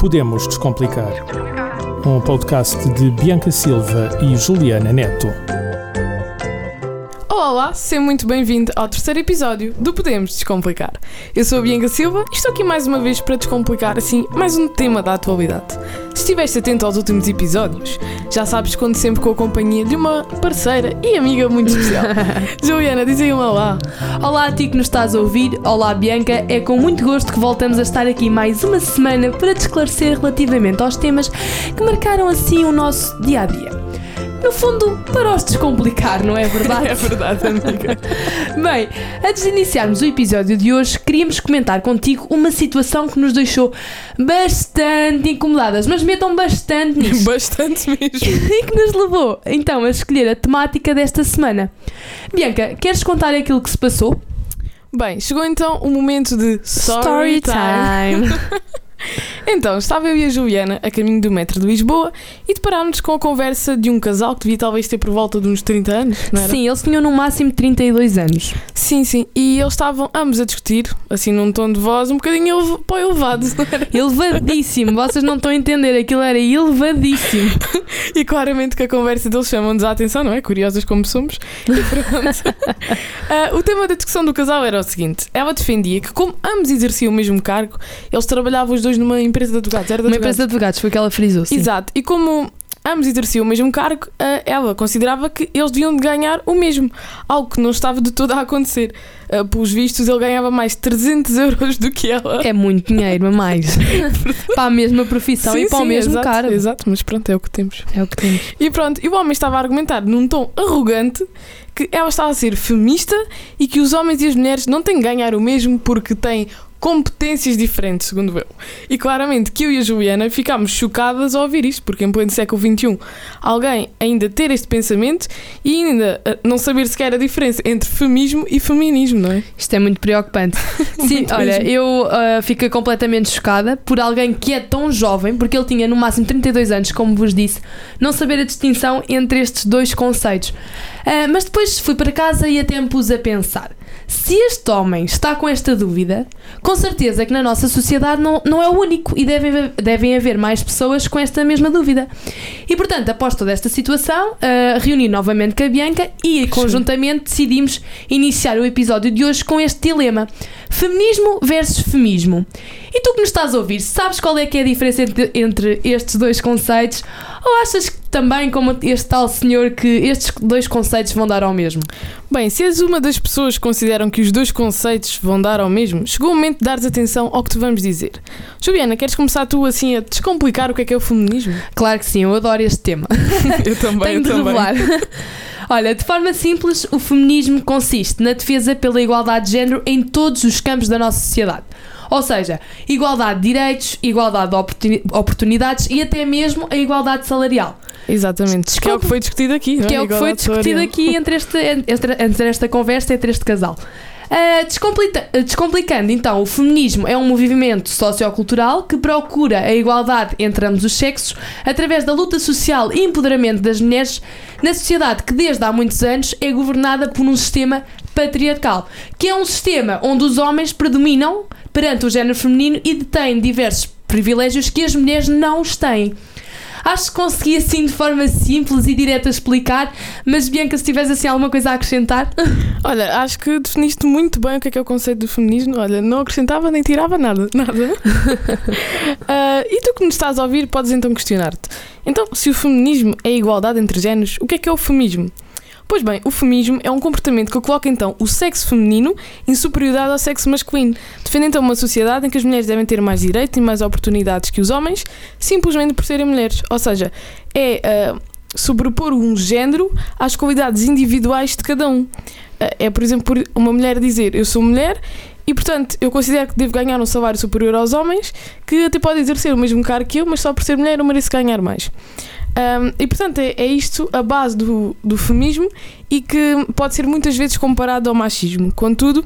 Podemos Descomplicar. Um podcast de Bianca Silva e Juliana Neto. Olá, seja muito bem-vindo ao terceiro episódio do Podemos Descomplicar. Eu sou a Bianca Silva e estou aqui mais uma vez para descomplicar, assim, mais um tema da atualidade. Se estiveste atento aos últimos episódios, já sabes que conto sempre com a companhia de uma parceira e amiga muito especial. Juliana, diz aí um olá. Olá a ti que nos estás a ouvir, olá Bianca, é com muito gosto que voltamos a estar aqui mais uma semana para te esclarecer relativamente aos temas que marcaram assim o nosso dia a dia. No fundo, para os descomplicar, não é verdade? É verdade, amiga. Bem, antes de iniciarmos o episódio de hoje, queríamos comentar contigo uma situação que nos deixou bastante incomodadas, mas metam bastante nisso. Bastante mesmo. e que nos levou então a escolher a temática desta semana. Bianca, queres contar aquilo que se passou? Bem, chegou então o momento de Story, time. Então, estava eu e a Juliana a caminho do metro de Lisboa e deparámos com a conversa de um casal que devia talvez ter por volta de uns 30 anos, não era? Sim, eles tinham no máximo 32 anos. Sim, sim. E eles estavam ambos a discutir, assim num tom de voz um bocadinho para o elevado, não era? Elevadíssimo, vocês não estão a entender, aquilo era elevadíssimo. E claramente que a conversa deles chama-nos a atenção, não é? Curiosas como somos. E pronto. Ah, o tema da discussão do casal era o seguinte: ela defendia que, como ambos exerciam o mesmo cargo, eles trabalhavam os dois numa empresa de advogados. Era de Uma advogados. empresa de advogados, foi o que ela frisou. Sim. Exato. E como ambos exerciam o mesmo cargo, ah, ela considerava que eles deviam de ganhar o mesmo. Algo que não estava de todo a acontecer. Ah, pelos vistos, ele ganhava mais 300 euros do que ela. É muito dinheiro, a mais. para a mesma profissão Sim, e para o sim, mesmo exato, cara. Exato, mas pronto, é o que temos. É o que temos. E pronto, e o homem estava a argumentar num tom arrogante que ela estava a ser feminista e que os homens e as mulheres não têm que ganhar o mesmo porque têm competências diferentes, segundo eu. E claramente que eu e a Juliana ficámos chocadas ao ouvir isto, porque em pleno século XXI alguém ainda ter este pensamento e ainda eh, não saber sequer a diferença entre feminismo e feminismo, não é? Isto é muito preocupante. Sim, Muito olha, mesmo. eu ah, fiquei completamente chocada por alguém que é tão jovem, porque ele tinha no máximo 32 anos, como vos disse, não saber a distinção entre estes dois conceitos. Ah, mas depois fui para casa e até me pus a pensar. Se este homem está com esta dúvida, com certeza que na nossa sociedade não, não é o único e devem, haver- devem haver mais pessoas com esta mesma dúvida. E portanto, após toda esta situação, ah, reuni novamente com a Bianca e conjuntamente decidimos iniciar o episódio de hoje com este dilema: feminismo versus feminismo. E tu que nos estás a ouvir, sabes qual é que é a diferença entre, entre estes dois conceitos? Ou achas que também, como este tal senhor, que estes dois conceitos vão dar ao mesmo? Bem, se és uma das pessoas que consideram que os dois conceitos vão dar ao mesmo, chegou o momento de dares atenção ao que te vamos dizer. Juliana, queres começar tu assim a descomplicar o que é que é o feminismo? Claro que sim, eu adoro este tema. Eu também, Tenho de revelar. Olha, de forma simples, o feminismo consiste na defesa pela igualdade de género em todos os campos da nossa sociedade. Ou seja, igualdade de direitos, igualdade de oportuni- oportunidades e até mesmo a igualdade salarial. Exatamente, que é o que foi discutido aqui, Que é o que foi discutido aqui entre, este, entre, entre esta conversa entre este casal. Ah, descomplita- ah, descomplicando, então, o feminismo é um movimento sociocultural que procura a igualdade entre ambos os sexos através da luta social e empoderamento das mulheres na sociedade que desde há muitos anos é governada por um sistema patriarcal, que é um sistema onde os homens predominam perante o género feminino e detêm diversos privilégios que as mulheres não têm. Acho que consegui assim de forma simples e direta explicar, mas Bianca, se tivesse assim alguma coisa a acrescentar, Olha, acho que definiste muito bem o que é que é o conceito do feminismo. Olha, não acrescentava nem tirava nada, nada. Ah, e tu que nos estás a ouvir, podes então questionar-te. Então, se o feminismo é a igualdade entre géneros, o que é que é o feminismo? Pois bem, o feminismo é um comportamento que coloca então o sexo feminino em superioridade ao sexo masculino, defende então uma sociedade em que as mulheres devem ter mais direitos e mais oportunidades que os homens, simplesmente por serem mulheres. Ou seja, é ah, sobrepor um género às qualidades individuais de cada um. Ah, é, por exemplo, uma mulher dizer eu sou mulher e, portanto, eu considero que devo ganhar um salário superior aos homens, que até pode exercer o mesmo cargo que eu, mas só por ser mulher eu mereço ganhar mais. Um, e portanto é, é isto a base do, do feminismo e que pode ser muitas vezes comparado ao machismo. Contudo,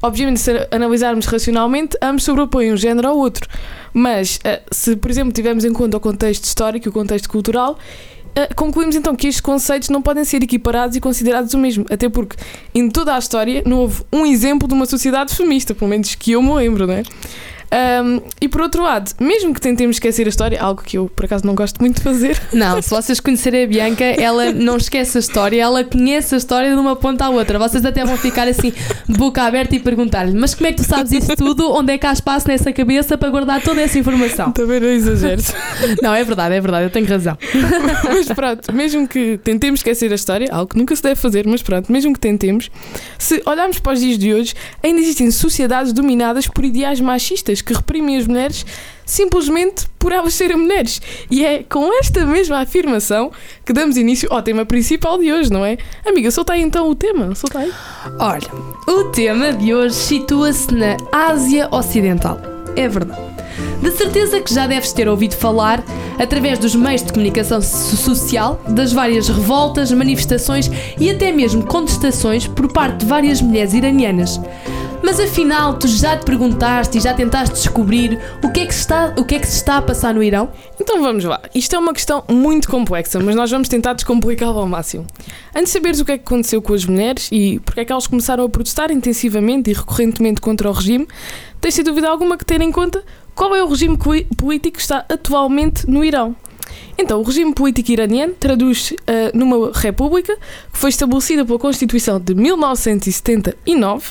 obviamente, se analisarmos racionalmente, ambos sobrepõem um género ao outro. Mas uh, se, por exemplo, tivermos em conta o contexto histórico e o contexto cultural, uh, concluímos então que estes conceitos não podem ser equiparados e considerados o mesmo. Até porque em toda a história não houve um exemplo de uma sociedade feminista, pelo menos que eu me lembro, não é? Um, e por outro lado, mesmo que tentemos esquecer a história, algo que eu por acaso não gosto muito de fazer, Não, se vocês conhecerem a Bianca, ela não esquece a história, ela conhece a história de uma ponta à outra. Vocês até vão ficar assim, de boca aberta e perguntar-lhe: Mas como é que tu sabes isso tudo? Onde é que há espaço nessa cabeça para guardar toda essa informação? também não exageres. Não, é verdade, é verdade, eu tenho razão. mas pronto, mesmo que tentemos esquecer a história, algo que nunca se deve fazer, mas pronto, mesmo que tentemos, se olharmos para os dias de hoje, ainda existem sociedades dominadas por ideais machistas que reprimem as mulheres simplesmente por elas serem mulheres. E é com esta mesma afirmação que damos início ao tema principal de hoje, não é? Amiga, solta aí então o tema, solta aí. Olha, o tema de hoje situa-se na Ásia Ocidental. É verdade. De certeza que já deves ter ouvido falar, através dos meios de comunicação so- social, das várias revoltas, manifestações e até mesmo contestações por parte de várias mulheres iranianas. Mas afinal, tu já te perguntaste e já tentaste descobrir o que é que se está, o que é que se está a passar no Irão? Então vamos lá. Isto é uma questão muito complexa, mas nós vamos tentar descomplicá-la ao máximo. Antes de saberes o que é que aconteceu com as mulheres e porque é que elas começaram a protestar intensivamente e recorrentemente contra o regime, tens sem dúvida alguma que ter em conta qual é o regime político que está atualmente no Irão. Então, o regime político iraniano traduz eh, numa república que foi estabelecida pela Constituição de 1979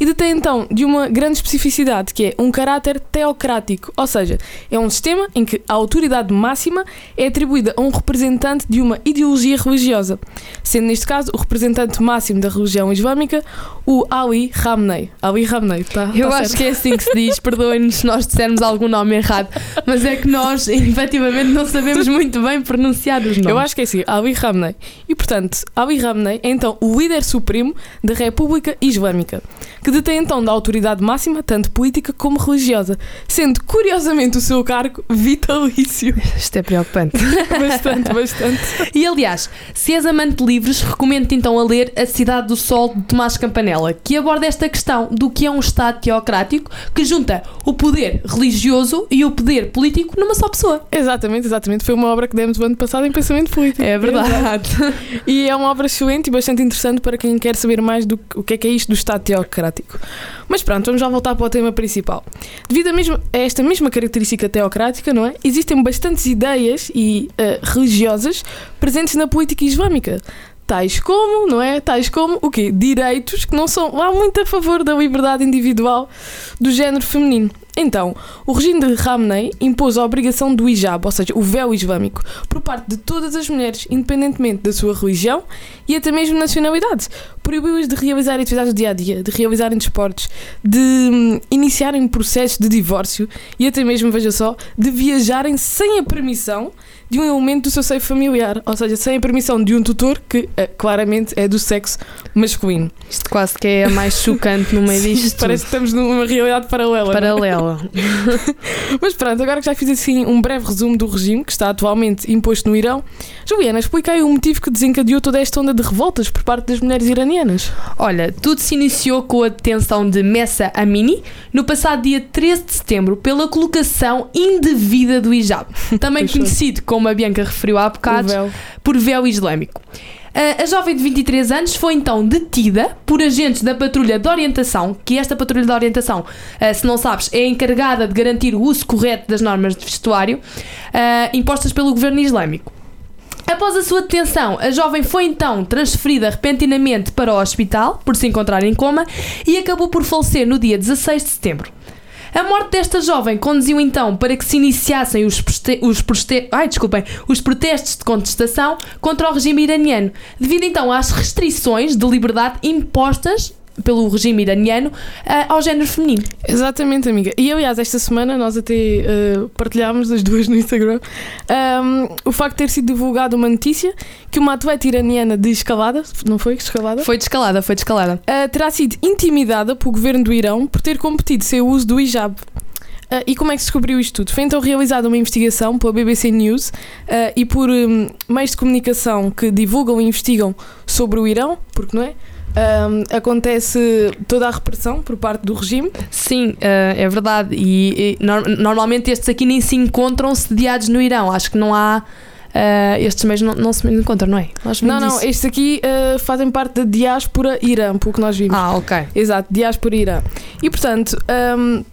e detém então de uma grande especificidade que é um caráter teocrático, ou seja, é um sistema em que a autoridade máxima é atribuída a um representante de uma ideologia religiosa, sendo neste caso o representante máximo da religião islâmica o Ali Khamenei. Ali Khamenei, tá? Eu tá acho certo? que é assim que se diz, perdoem-nos se nós dissermos algum nome errado, mas é que nós, efetivamente, não sabemos muito bem pronunciar os nomes. Eu acho que é assim, Ali Khamenei. E portanto, Ali Khamenei é então o líder supremo da República Islâmica, que detém então da autoridade máxima, tanto política como religiosa, sendo curiosamente o seu cargo vitalício. Isto é preocupante. bastante, bastante. E aliás, se és amante de livros, recomendo-te então a ler A Cidade do Sol de Tomás Campanella, que aborda esta questão do que é um Estado teocrático que junta o poder religioso e o poder político numa só pessoa. Exatamente, exatamente. Foi uma obra que demos o ano passado em pensamento político. É verdade. E é uma obra excelente e bastante interessante para quem quer saber mais do que- o que é que é isto do Estado teocrático. Mas pronto, vamos já voltar para o tema principal. Devido a, mesmo- a esta mesma característica teocrática, não é? Existem bastantes ideias e eh, religiosas presentes na política islâmica. Tais como, não é? Tais como o quê? Direitos que não são lá muito a favor da liberdade individual do género feminino. Então, o regime de Khamenei impôs a obrigação do hijab, ou seja, o véu islâmico, por parte de todas as mulheres, independentemente da sua religião e até mesmo nacionalidade. Proibiu-as de realizar atividades do dia a dia, de realizarem desportos, de hum, iniciarem processos de divórcio e até mesmo, veja só, de viajarem sem a permissão de um elemento do seu seio familiar, ou seja, sem a permissão de um tutor que eh, claramente é do sexo masculino. Isto quase que é a mais chocante no meio disto. Parece que estamos numa realidade paralela. é? paralela. Mas pronto, agora que já fiz assim um breve resumo do regime que está atualmente imposto no Irão, Juliana, explica aí o motivo que desencadeou toda esta onda de revoltas por parte das mulheres iranianas. Olha, tudo se iniciou com a detenção de Messa Amini no passado dia 13 de setembro pela colocação indevida do hijab, também Pois foi. conhecido, como a Bianca referiu há bocado, por véu islâmico. A- A jovem de 23 anos foi então detida por agentes da patrulha de orientação, que esta patrulha de orientação, eh, se não sabes, é encarregada de garantir o uso correto das normas de vestuário eh, impostas pelo governo islâmico. Após a sua detenção, a jovem foi então transferida repentinamente para o hospital, por se encontrar em coma, e acabou por falecer no dia 16 de setembro. A morte desta jovem conduziu então para que se iniciassem os, os, ai, desculpem, os protestos de contestação contra o regime iraniano, devido então às restrições de liberdade impostas pelo regime iraniano ah, ao género feminino. Exatamente, amiga. E aliás, esta semana nós até eh, partilhámos as duas no Instagram ahm, o facto de ter sido divulgada uma notícia que uma atleta iraniana de escalada, não foi escalada? Foi descalada, foi descalada. Uh, terá sido intimidada pelo governo do Irão por ter competido sem o uso do hijab. Uh, e como é que se descobriu isto tudo? Foi então realizada uma investigação pela BBC News uh, e por um, meios de comunicação que divulgam e investigam sobre o Irão, porque não é? Um, acontece toda a repressão por parte do regime. Sim, ah, é verdade. E, e nor- normalmente estes aqui nem se encontram sediados no Irão. Acho que não há. ah, estes meios não, não se encontram, não é? Nós Não, não, isso. estes aqui uh, fazem parte da diáspora Irã, pelo que nós vimos. Ah, ok. Exato, diáspora Irã. E portanto, hum,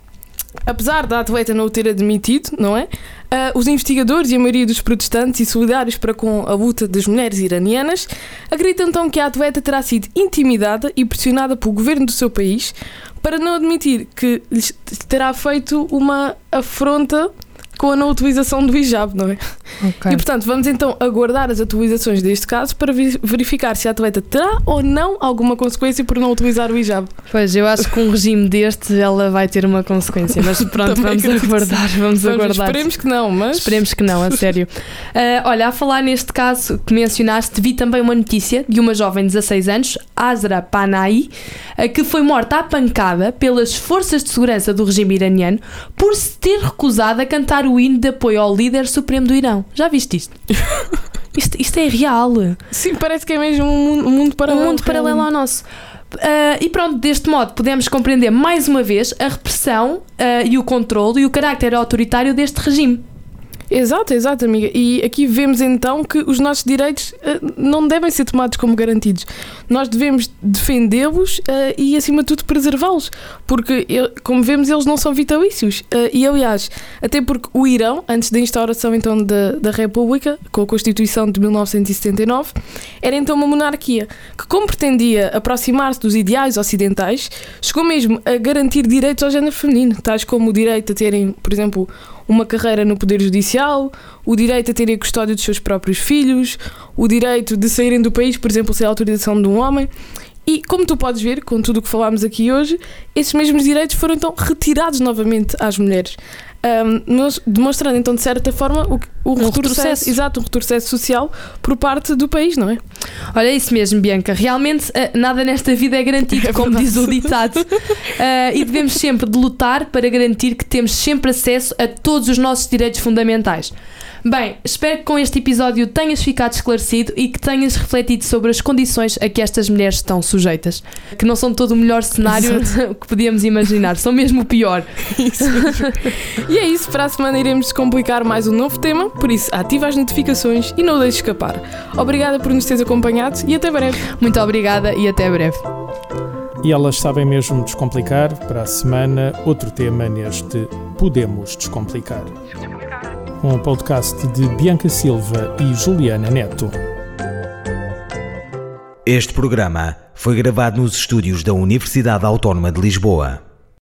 apesar da atleta não o ter admitido, não é? Uh, os investigadores e a maioria dos protestantes e solidários para com a luta das mulheres iranianas acreditam então que a atleta terá sido intimidada e pressionada pelo governo do seu país para não admitir que lhes terá feito uma afronta com a não utilização do hijab, não é? Ok. E portanto, vamos então aguardar as atualizações deste caso para verificar se a atleta terá ou não alguma consequência por não utilizar o hijab. Pois, eu acho que um regime deste ela vai ter uma consequência, mas pronto, vamos aguardar, vamos, Vamos- aguardar. Esperemos que não, mas. Esperemos que não, a sério. Ah, olha, a falar neste caso que mencionaste, vi também uma notícia de uma jovem de 16 anos, Azra Panahi, ah, que foi morta à pancada pelas forças de segurança do regime iraniano por se ter recusado a cantar o hino de apoio ao líder supremo do Irão. Já viste isto? Isto, isto é real. Sim, parece que é mesmo um mundo, um mundo paralelo. um mundo paralelo ao nosso. Ah, e pronto, deste modo podemos compreender mais uma vez a repressão ah, e o controle e o carácter autoritário deste regime. Exato, exato, amiga. E aqui vemos então que os nossos direitos eh, não devem ser tomados como garantidos. Nós devemos defendê-los eh, e, acima de tudo, preservá-los. Porque, como vemos, eles não são vitalícios. Eh, e, aliás, até porque o Irão, antes da instauração então da, da República, com a Constituição de 1979, era então uma monarquia que, como pretendia aproximar-se dos ideais ocidentais, chegou mesmo a garantir direitos ao género feminino, tais como o direito a terem, por exemplo, uma carreira no Poder Judicial, o direito a terem a custódia dos seus próprios filhos, o direito de saírem do país, por exemplo, sem a autorização de um homem. E como tu podes ver, com tudo o que falámos aqui hoje, esses mesmos direitos foram então retirados novamente às mulheres. Nos- demonstrando então de certa forma o, o retrocesso, retrocesso. exato, um retrocesso social por parte do país, não é? Olha, é isso mesmo, Bianca. Realmente ah, nada nesta vida é garantido, É como diz o ditado. Ah, e devemos sempre de lutar para garantir que temos sempre acesso a todos os nossos direitos fundamentais. Bem, espero que com este episódio tenhas ficado esclarecido e que tenhas refletido sobre as condições a que estas mulheres estão sujeitas. Que não são todo o melhor cenário que podíamos imaginar, são mesmo o pior. Isso e é isso, para a semana iremos descomplicar mais um novo tema, por isso ativa as notificações e não o deixes escapar. Obrigada por nos teres acompanhado e até breve. Muito obrigada e até breve. E elas sabem mesmo descomplicar. Para a semana, outro tema neste Podemos Descomplicar. Um podcast de Bianca Silva e Juliana Neto. Este programa foi gravado nos estúdios da Universidade Autónoma de Lisboa.